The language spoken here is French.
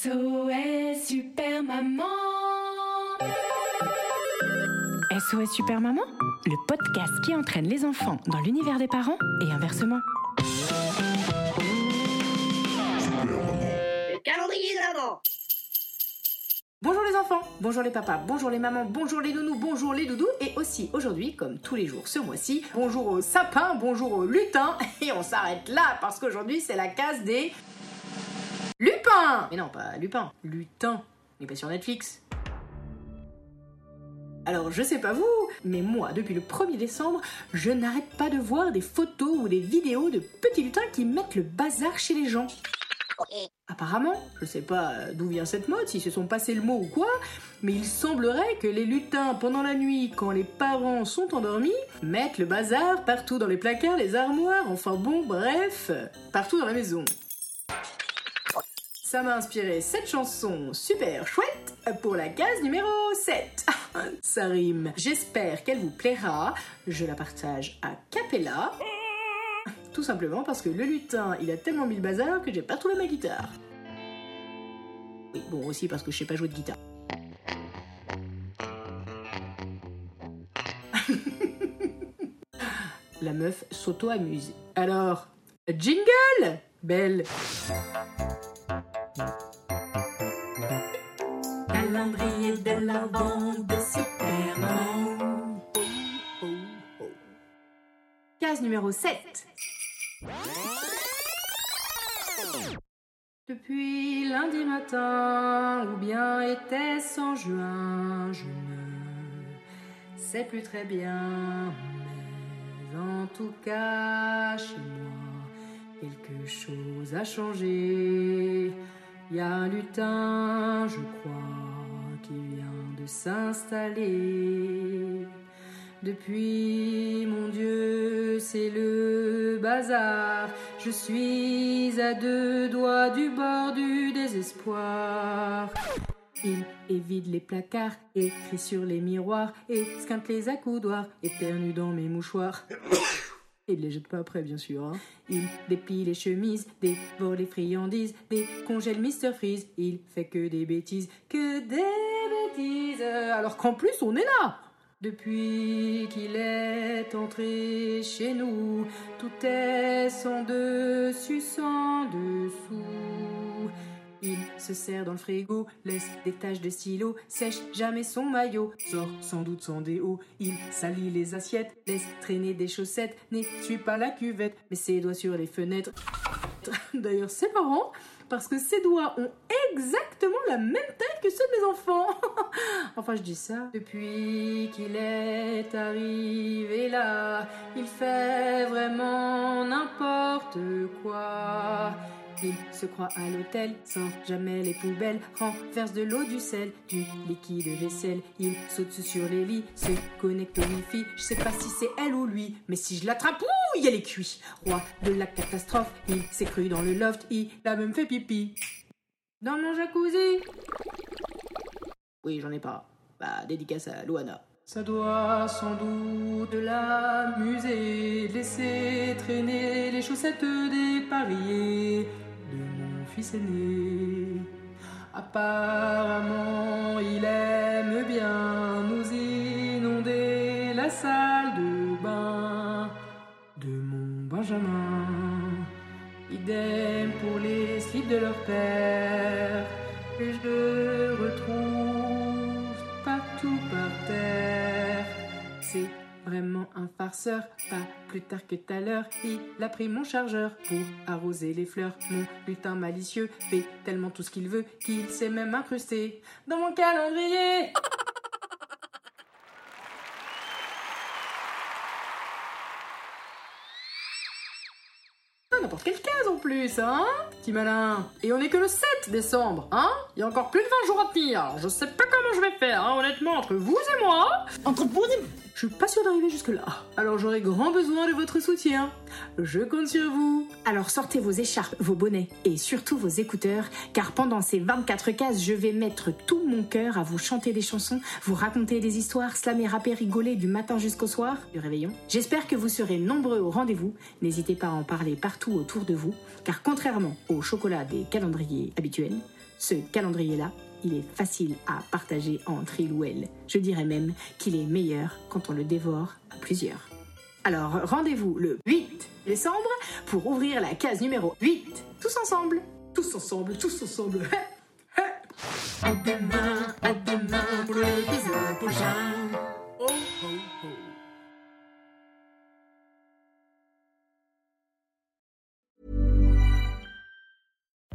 SOS Super Maman. SOS Super Maman, le podcast qui entraîne les enfants dans l'univers des parents et inversement. Le calendrier de l'avant. Bonjour les enfants, bonjour les papas, bonjour les mamans, bonjour les nounous, bonjour les doudous et aussi aujourd'hui, comme tous les jours ce mois-ci, bonjour aux sapins, bonjour aux lutins. Et on s'arrête là parce qu'aujourd'hui c'est la case des lupins Mais non, pas lupins, lutins, mais pas sur Netflix. Alors je sais pas vous, mais moi depuis le 1er décembre, je n'arrête pas de voir des photos ou des vidéos de petits lutins qui mettent le bazar chez les gens. Apparemment, je sais pas d'où vient cette mode, s'ils se sont passés le mot ou quoi, mais il semblerait que les lutins, pendant la nuit, quand les parents sont endormis, mettent le bazar partout dans les placards, les armoires, enfin bon, bref, partout dans la maison. Ça m'a inspiré cette chanson super chouette pour la case numéro 7. Ça rime. J'espère qu'elle vous plaira. Je la partage à Capella. Tout simplement parce que le lutin, il a tellement mis le bazar que j'ai pas trouvé ma guitare. Oui, bon, aussi parce que je sais pas jouer de guitare. La meuf s'auto-amuse. Alors, jingle Belle Calendrier de l'avant de Super Maman. Case numéro 7. Depuis lundi matin, ou bien était-ce en juin, je ne sais plus très bien, mais en tout cas, chez moi, quelque chose a changé. Y a un lutin, je crois, qui vient de s'installer. Depuis, mon Dieu, c'est le bazar. Je suis à deux doigts du bord du désespoir. Il évite les placards, écrit sur les miroirs, et squinte les accoudoirs, éternue dans mes mouchoirs. Il les jette pas après, bien sûr. hein. Il déplie les chemises, dévore les friandises, décongèle Mr. Freeze. Il fait que des bêtises, que des bêtises. Alors qu'en plus, on est là depuis qu'il est entré chez nous, tout est sans dessus, sans dessous. Il se serre dans le frigo, laisse des taches de stylo, sèche jamais son maillot, sort sans doute sans déo. Il salit les assiettes, laisse traîner des chaussettes, n'essuie pas la cuvette, met ses doigts sur les fenêtres. D'ailleurs, c'est marrant, parce que ses doigts ont exactement la même taille que ceux de mes enfants. enfin, je dis ça. Depuis qu'il est arrivé là, il fait vraiment n'importe quoi. Il se croit à l'hôtel, sans jamais les poubelles, renverse de l'eau, du sel, du liquide vaisselle. Il saute sur les lits, se connecte au wifi. Je sais pas si c'est elle ou lui, mais si je l'attrape, ouh, il est cuit. Roi de la catastrophe, il s'est cru dans le loft, il a même fait pipi. Dans mon jacuzzi. Oui, j'en ai pas. Bah, dédicace à Luana. Ça doit sans doute l'amuser, laisser traîner les chaussettes dépareillées de mon Apparemment, il aime bien nous inonder la salle de bain de mon Benjamin. Idem pour les slips de leur père, que je vraiment un farceur, pas plus tard que tout à l'heure. Il a pris mon chargeur pour arroser les fleurs. Mon lutin malicieux fait tellement tout ce qu'il veut qu'il s'est même incrusté dans mon calendrier. Ah, n'importe quelle case en plus hein Petit malin. Et on est que le 7 décembre, hein Il y a encore plus de 20 jours à tenir. Alors, je sais pas comment je vais faire, hein, honnêtement, entre vous et moi. Entre vous et Je suis pas sûre d'arriver jusque-là. Alors j'aurai grand besoin de votre soutien. Je compte sur vous. Alors sortez vos écharpes, vos bonnets et surtout vos écouteurs, car pendant ces 24 cases, je vais mettre tout mon cœur à vous chanter des chansons, vous raconter des histoires, slammer, rapper, rigoler du matin jusqu'au soir du réveillon. J'espère que vous serez nombreux au rendez-vous. N'hésitez pas à en parler partout autour de vous, car contrairement au chocolat des calendriers habituels, ce calendrier-là, il est facile à partager entre il ou elle. Je dirais même qu'il est meilleur quand on le dévore à plusieurs. Alors rendez-vous le 8 décembre pour ouvrir la case numéro 8. Tous ensemble. Tous ensemble, tous ensemble. À demain, à demain pour l'épisode